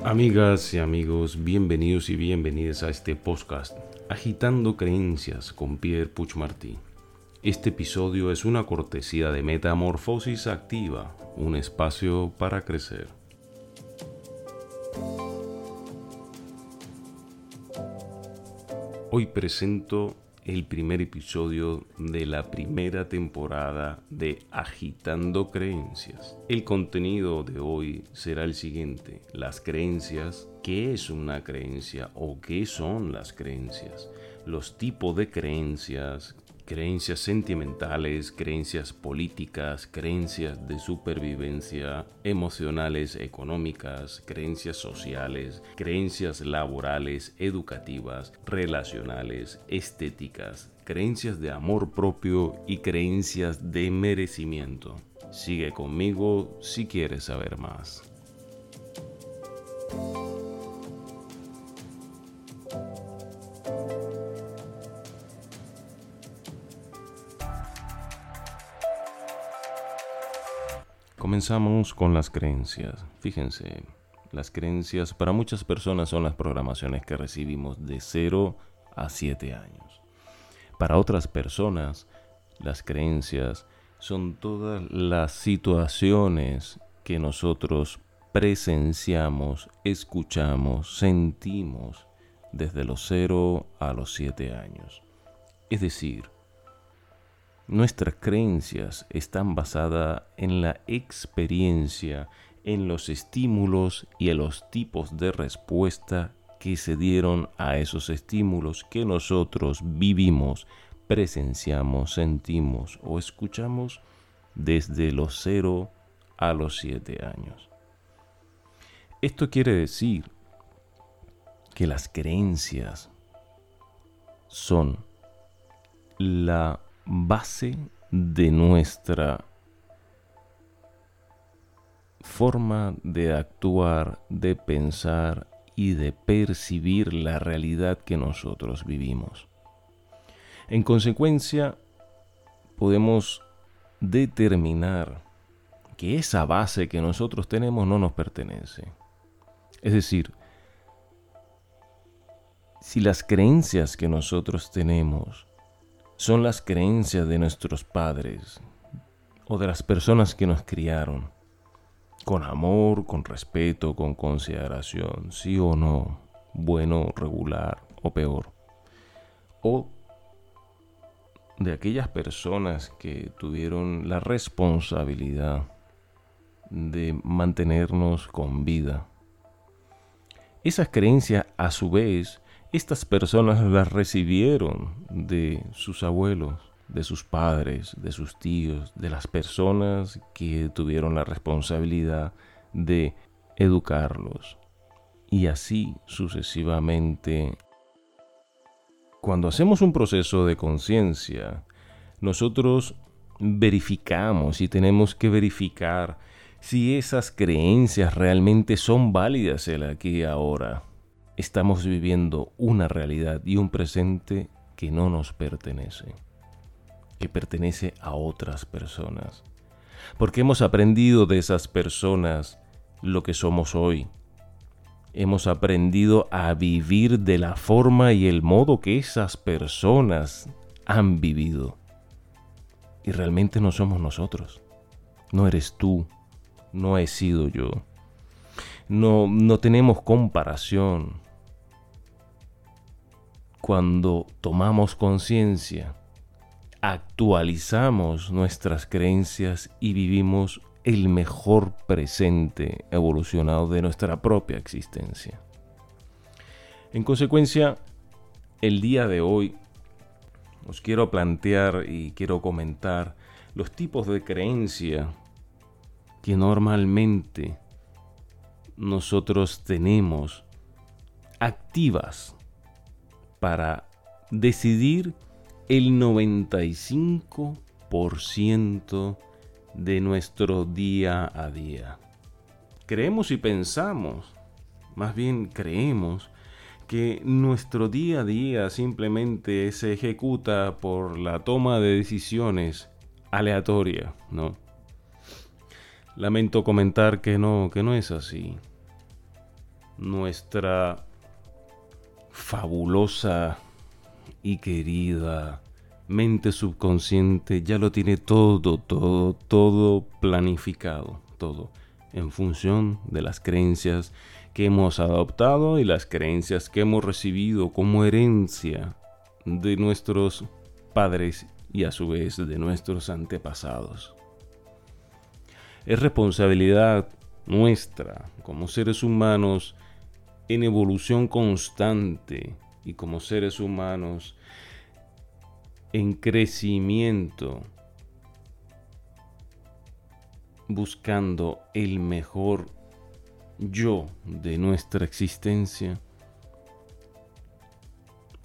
Amigas y amigos, bienvenidos y bienvenidas a este podcast Agitando Creencias con Pierre Puchmartí. Este episodio es una cortesía de Metamorfosis Activa, un espacio para crecer. Hoy presento el primer episodio de la primera temporada de Agitando Creencias. El contenido de hoy será el siguiente, las creencias, qué es una creencia o qué son las creencias, los tipos de creencias, creencias sentimentales, creencias políticas, creencias de supervivencia, emocionales, económicas, creencias sociales, creencias laborales, educativas, relacionales, estéticas, creencias de amor propio y creencias de merecimiento. Sigue conmigo si quieres saber más. Comenzamos con las creencias. Fíjense, las creencias para muchas personas son las programaciones que recibimos de 0 a 7 años. Para otras personas, las creencias son todas las situaciones que nosotros presenciamos, escuchamos, sentimos desde los 0 a los 7 años. Es decir, Nuestras creencias están basadas en la experiencia, en los estímulos y en los tipos de respuesta que se dieron a esos estímulos que nosotros vivimos, presenciamos, sentimos o escuchamos desde los 0 a los 7 años. Esto quiere decir que las creencias son la base de nuestra forma de actuar, de pensar y de percibir la realidad que nosotros vivimos. En consecuencia, podemos determinar que esa base que nosotros tenemos no nos pertenece. Es decir, si las creencias que nosotros tenemos son las creencias de nuestros padres o de las personas que nos criaron, con amor, con respeto, con consideración, sí o no, bueno, regular o peor. O de aquellas personas que tuvieron la responsabilidad de mantenernos con vida. Esas creencias a su vez estas personas las recibieron de sus abuelos, de sus padres, de sus tíos, de las personas que tuvieron la responsabilidad de educarlos. Y así sucesivamente. Cuando hacemos un proceso de conciencia, nosotros verificamos y tenemos que verificar si esas creencias realmente son válidas el aquí y ahora estamos viviendo una realidad y un presente que no nos pertenece, que pertenece a otras personas. Porque hemos aprendido de esas personas lo que somos hoy. Hemos aprendido a vivir de la forma y el modo que esas personas han vivido. Y realmente no somos nosotros. No eres tú. No he sido yo no, no tenemos comparación. Cuando tomamos conciencia, actualizamos nuestras creencias y vivimos el mejor presente evolucionado de nuestra propia existencia. En consecuencia, el día de hoy os quiero plantear y quiero comentar los tipos de creencia que normalmente nosotros tenemos activas para decidir el 95% de nuestro día a día. Creemos y pensamos, más bien creemos, que nuestro día a día simplemente se ejecuta por la toma de decisiones aleatoria, ¿no? Lamento comentar que no, que no es así. nuestra fabulosa y querida mente subconsciente ya lo tiene todo, todo, todo planificado, todo, en función de las creencias que hemos adoptado y las creencias que hemos recibido como herencia de nuestros padres y a su vez de nuestros antepasados. Es responsabilidad nuestra como seres humanos en evolución constante y como seres humanos en crecimiento, buscando el mejor yo de nuestra existencia,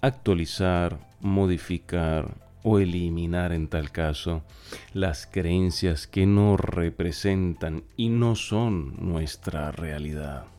actualizar, modificar o eliminar en tal caso las creencias que no representan y no son nuestra realidad.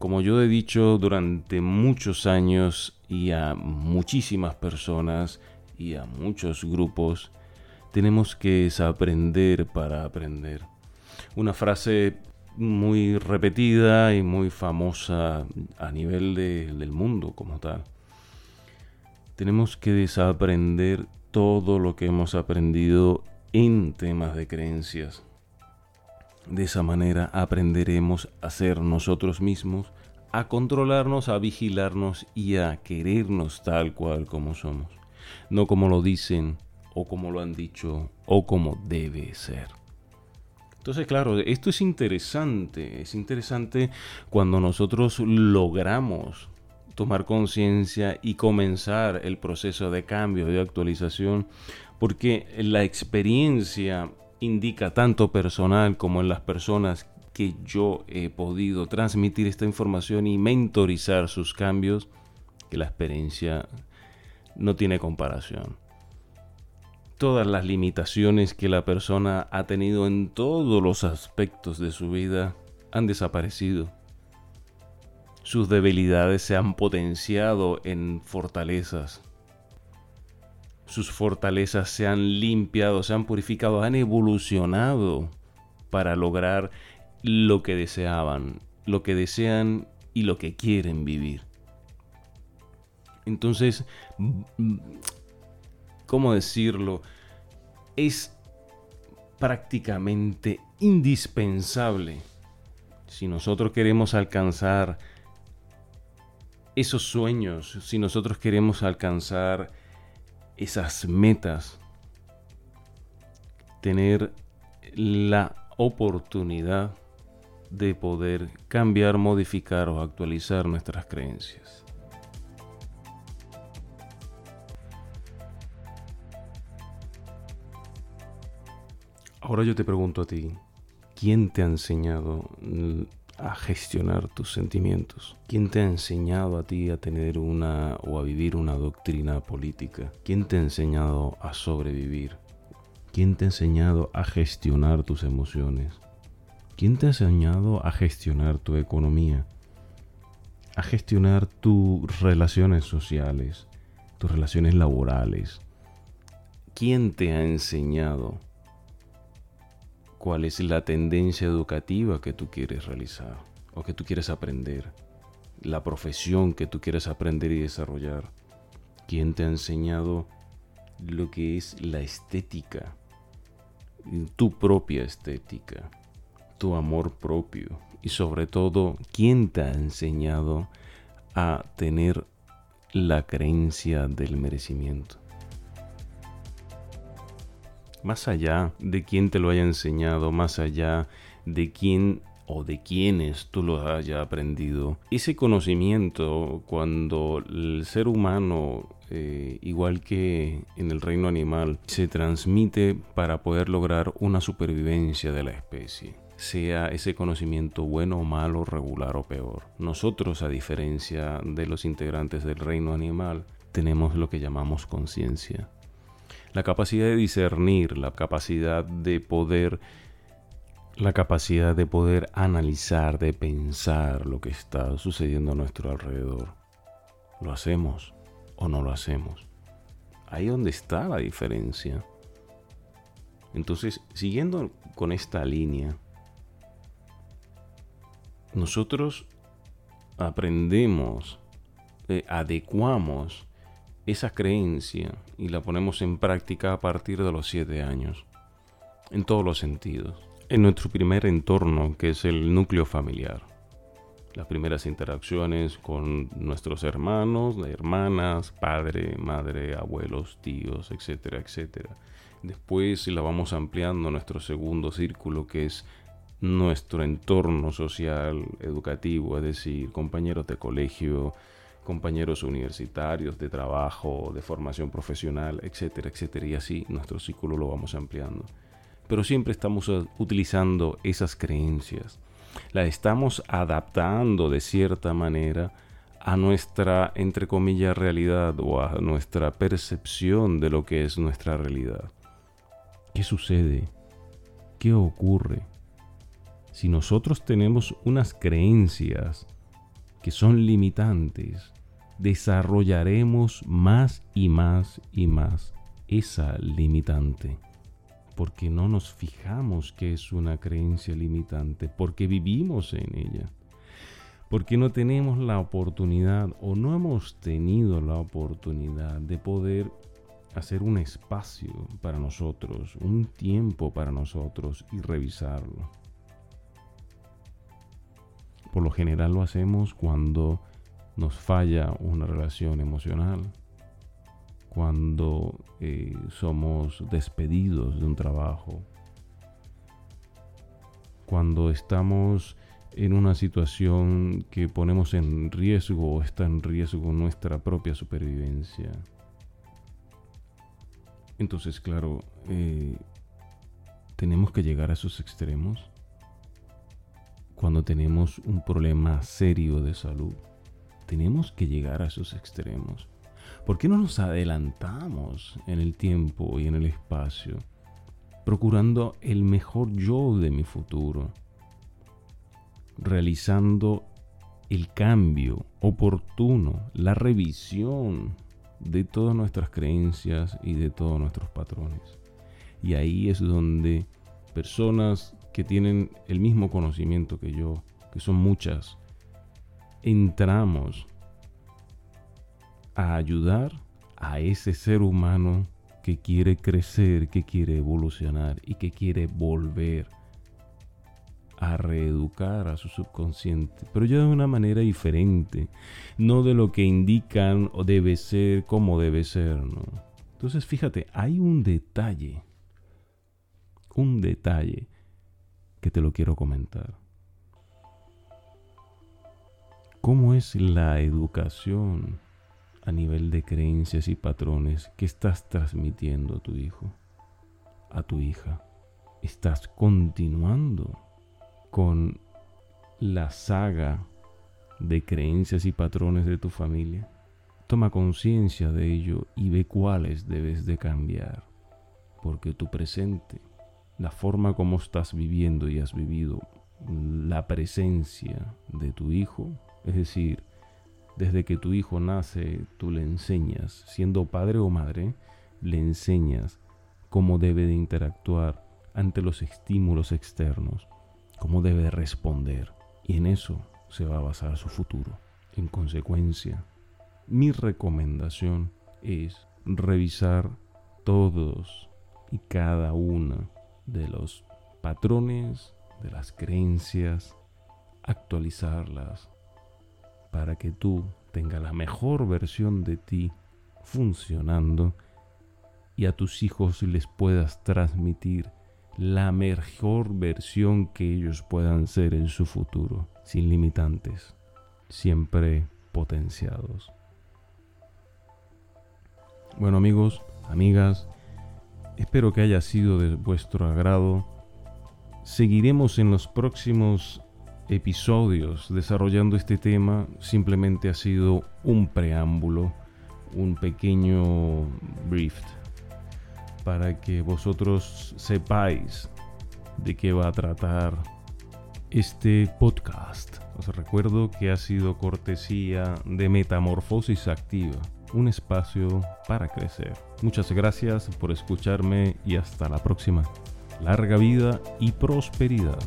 Como yo he dicho durante muchos años y a muchísimas personas y a muchos grupos, tenemos que desaprender para aprender. Una frase muy repetida y muy famosa a nivel del mundo como tal. Tenemos que desaprender todo lo que hemos aprendido en temas de creencias. De esa manera aprenderemos a ser nosotros mismos, a controlarnos, a vigilarnos y a querernos tal cual como somos. No como lo dicen o como lo han dicho o como debe ser. Entonces, claro, esto es interesante. Es interesante cuando nosotros logramos tomar conciencia y comenzar el proceso de cambio, de actualización, porque la experiencia indica tanto personal como en las personas que yo he podido transmitir esta información y mentorizar sus cambios, que la experiencia no tiene comparación. Todas las limitaciones que la persona ha tenido en todos los aspectos de su vida han desaparecido sus debilidades se han potenciado en fortalezas. Sus fortalezas se han limpiado, se han purificado, han evolucionado para lograr lo que deseaban, lo que desean y lo que quieren vivir. Entonces, ¿cómo decirlo? Es prácticamente indispensable si nosotros queremos alcanzar esos sueños, si nosotros queremos alcanzar esas metas, tener la oportunidad de poder cambiar, modificar o actualizar nuestras creencias. Ahora yo te pregunto a ti, ¿quién te ha enseñado a gestionar tus sentimientos? ¿Quién te ha enseñado a ti a tener una o a vivir una doctrina política? ¿Quién te ha enseñado a sobrevivir? ¿Quién te ha enseñado a gestionar tus emociones? ¿Quién te ha enseñado a gestionar tu economía? A gestionar tus relaciones sociales, tus relaciones laborales. ¿Quién te ha enseñado cuál es la tendencia educativa que tú quieres realizar o que tú quieres aprender, la profesión que tú quieres aprender y desarrollar. ¿Quién te ha enseñado lo que es la estética? Tu propia estética, tu amor propio y sobre todo, ¿quién te ha enseñado a tener la creencia del merecimiento? Más allá de quién te lo haya enseñado, más allá de quién o de quienes tú lo haya aprendido. Ese conocimiento, cuando el ser humano, eh, igual que en el reino animal, se transmite para poder lograr una supervivencia de la especie sea ese conocimiento bueno o malo, regular o peor. Nosotros, a diferencia de los integrantes del reino animal, tenemos lo que llamamos conciencia la capacidad de discernir, la capacidad de poder la capacidad de poder analizar, de pensar lo que está sucediendo a nuestro alrededor. ¿Lo hacemos o no lo hacemos? Ahí donde está la diferencia. Entonces, siguiendo con esta línea, nosotros aprendemos, eh, adecuamos esa creencia y la ponemos en práctica a partir de los siete años, en todos los sentidos. En nuestro primer entorno, que es el núcleo familiar. Las primeras interacciones con nuestros hermanos, hermanas, padre, madre, abuelos, tíos, etcétera, etcétera. Después la vamos ampliando a nuestro segundo círculo, que es nuestro entorno social, educativo, es decir, compañeros de colegio, compañeros universitarios, de trabajo, de formación profesional, etcétera, etcétera. Y así nuestro círculo lo vamos ampliando. Pero siempre estamos utilizando esas creencias. Las estamos adaptando de cierta manera a nuestra, entre comillas, realidad o a nuestra percepción de lo que es nuestra realidad. ¿Qué sucede? ¿Qué ocurre? Si nosotros tenemos unas creencias que son limitantes, desarrollaremos más y más y más esa limitante. Porque no nos fijamos que es una creencia limitante, porque vivimos en ella. Porque no tenemos la oportunidad o no hemos tenido la oportunidad de poder hacer un espacio para nosotros, un tiempo para nosotros y revisarlo. Por lo general lo hacemos cuando nos falla una relación emocional, cuando eh, somos despedidos de un trabajo, cuando estamos en una situación que ponemos en riesgo o está en riesgo nuestra propia supervivencia. Entonces, claro, eh, tenemos que llegar a esos extremos cuando tenemos un problema serio de salud. Tenemos que llegar a esos extremos. ¿Por qué no nos adelantamos en el tiempo y en el espacio, procurando el mejor yo de mi futuro, realizando el cambio oportuno, la revisión de todas nuestras creencias y de todos nuestros patrones? Y ahí es donde personas que tienen el mismo conocimiento que yo, que son muchas, entramos a ayudar a ese ser humano que quiere crecer, que quiere evolucionar y que quiere volver a reeducar a su subconsciente, pero ya de una manera diferente, no de lo que indican o debe ser, como debe ser, ¿no? Entonces, fíjate, hay un detalle, un detalle que te lo quiero comentar. ¿Cómo es la educación a nivel de creencias y patrones que estás transmitiendo a tu hijo, a tu hija? ¿Estás continuando con la saga de creencias y patrones de tu familia? Toma conciencia de ello y ve cuáles debes de cambiar, porque tu presente la forma como estás viviendo y has vivido la presencia de tu hijo, es decir, desde que tu hijo nace, tú le enseñas, siendo padre o madre, le enseñas cómo debe de interactuar ante los estímulos externos, cómo debe responder. Y en eso se va a basar su futuro. En consecuencia, mi recomendación es revisar todos y cada una de los patrones, de las creencias, actualizarlas para que tú tengas la mejor versión de ti funcionando y a tus hijos les puedas transmitir la mejor versión que ellos puedan ser en su futuro, sin limitantes, siempre potenciados. Bueno amigos, amigas, Espero que haya sido de vuestro agrado. Seguiremos en los próximos episodios desarrollando este tema. Simplemente ha sido un preámbulo, un pequeño brief para que vosotros sepáis de qué va a tratar este podcast. Os recuerdo que ha sido cortesía de Metamorfosis Activa un espacio para crecer. Muchas gracias por escucharme y hasta la próxima. Larga vida y prosperidad.